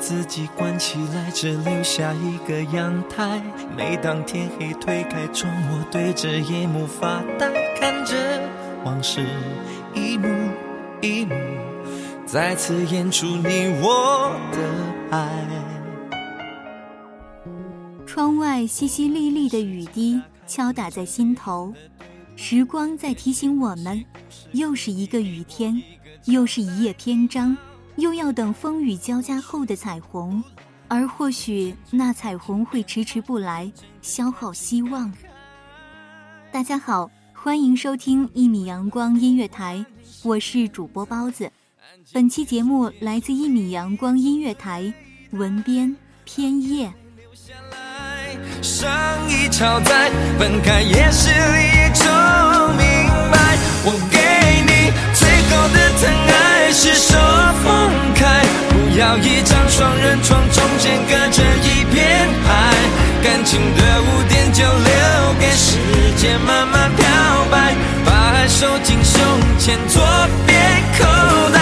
自己关起来，只留下一个阳台。每当天黑推开窗，我对着夜幕发呆，看着往事一幕一幕，再次演出你我的爱。窗外淅淅沥沥的雨滴敲打在心头，时光在提醒我们，又是一个雨天，又是一页篇章，又要等风雨交加后的彩虹，而或许那彩虹会迟迟不来，消耗希望。大家好，欢迎收听一米阳光音乐台，我是主播包子。本期节目来自一米阳光音乐台，文编偏叶。上一场在分开也是一种明白。我给前左边口袋。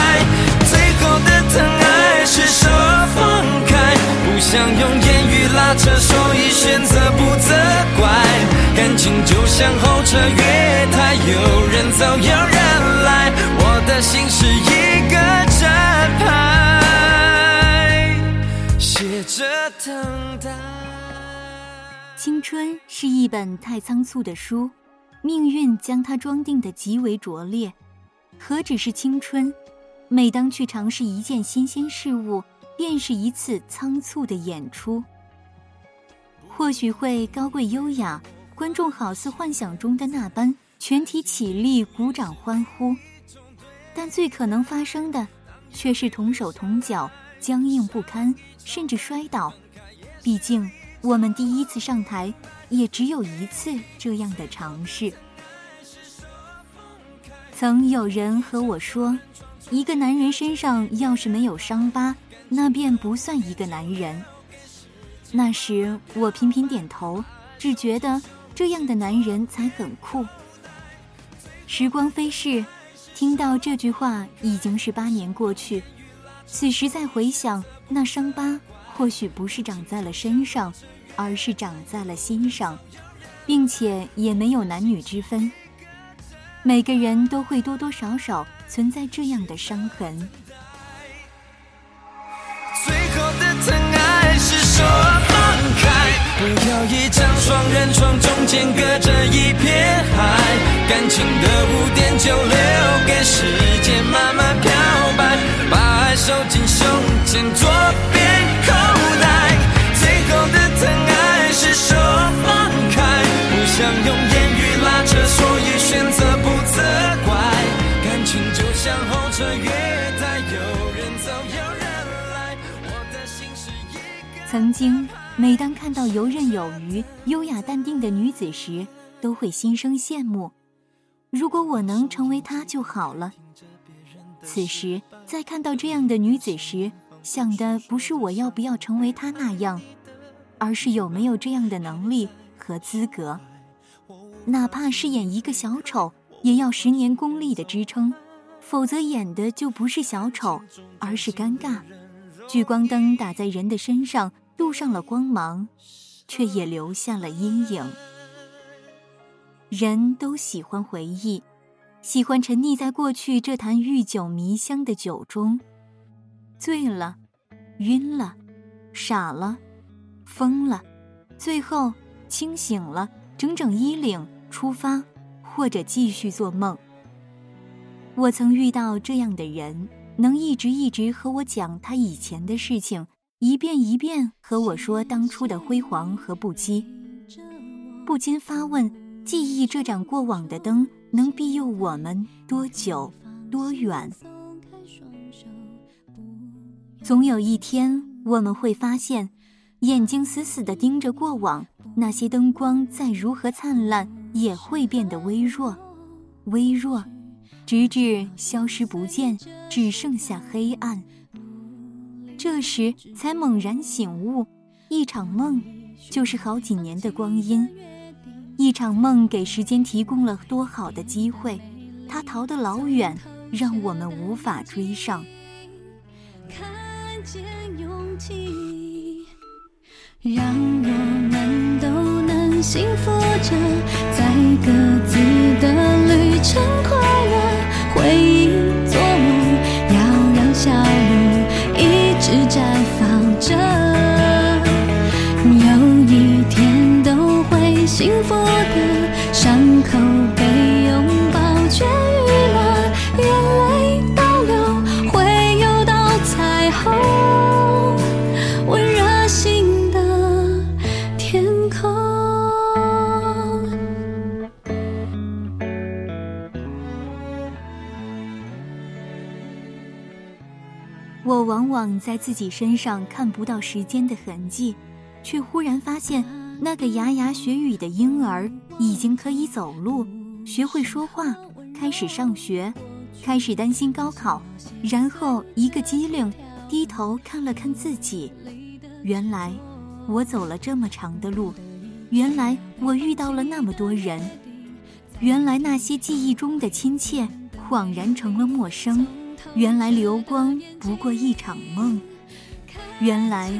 最后的疼爱是手放开，不想用言语拉扯，所以选择不责怪。感情就像候车月台，有人走有人来，我的心是一个站牌，写着等待。青春是一本太仓促的书，命运将它装订得极为拙劣。何止是青春？每当去尝试一件新鲜事物，便是一次仓促的演出。或许会高贵优雅，观众好似幻想中的那般，全体起立鼓掌欢呼。但最可能发生的，却是同手同脚，僵硬不堪，甚至摔倒。毕竟，我们第一次上台，也只有一次这样的尝试。曾有人和我说，一个男人身上要是没有伤疤，那便不算一个男人。那时我频频点头，只觉得这样的男人才很酷。时光飞逝，听到这句话已经是八年过去，此时再回想，那伤疤或许不是长在了身上，而是长在了心上，并且也没有男女之分。每个人都会多多少少存在这样的伤痕。最后的疼爱是手放开，不要一张双人床，中间隔着一片海。感情的污点就留给时间曾经，每当看到游刃有余、优雅淡定的女子时，都会心生羡慕。如果我能成为她就好了。此时，在看到这样的女子时，想的不是我要不要成为她那样，而是有没有这样的能力和资格。哪怕是演一个小丑，也要十年功力的支撑，否则演的就不是小丑，而是尴尬。聚光灯打在人的身上，镀上了光芒，却也留下了阴影。人都喜欢回忆，喜欢沉溺在过去这坛欲酒迷香的酒中，醉了，晕了，傻了，疯了，最后清醒了，整整衣领。出发，或者继续做梦。我曾遇到这样的人，能一直一直和我讲他以前的事情，一遍一遍和我说当初的辉煌和不羁，不禁发问：记忆这盏过往的灯，能庇佑我们多久、多远？总有一天，我们会发现，眼睛死死地盯着过往，那些灯光再如何灿烂。也会变得微弱，微弱，直至消失不见，只剩下黑暗。这时才猛然醒悟，一场梦就是好几年的光阴。一场梦给时间提供了多好的机会，它逃得老远，让我们无法追上。看见勇气，让我们都能幸福着。在各自的旅程，我往往在自己身上看不到时间的痕迹，却忽然发现，那个牙牙学语的婴儿已经可以走路，学会说话，开始上学，开始担心高考，然后一个机灵，低头看了看自己，原来我走了这么长的路，原来我遇到了那么多人，原来那些记忆中的亲切，恍然成了陌生。原来流光不过一场梦，原来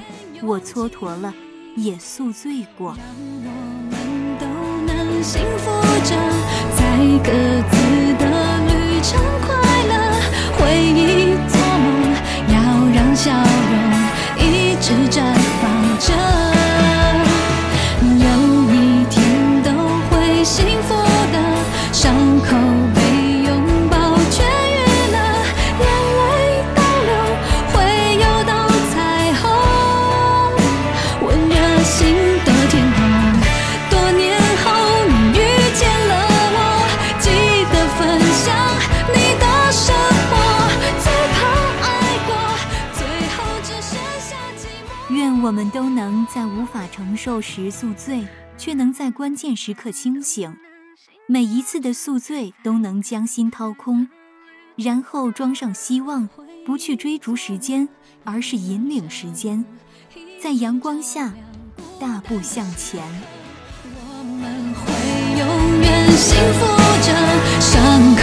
我蹉跎了，也宿醉过。让我们都能幸福着，在各自的旅程，快乐回忆做梦，要让笑容一直绽放着。我们都能在无法承受时宿醉，却能在关键时刻清醒。每一次的宿醉都能将心掏空，然后装上希望，不去追逐时间，而是引领时间，在阳光下大步向前。我们会永远幸福着，伤口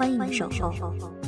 欢迎守候。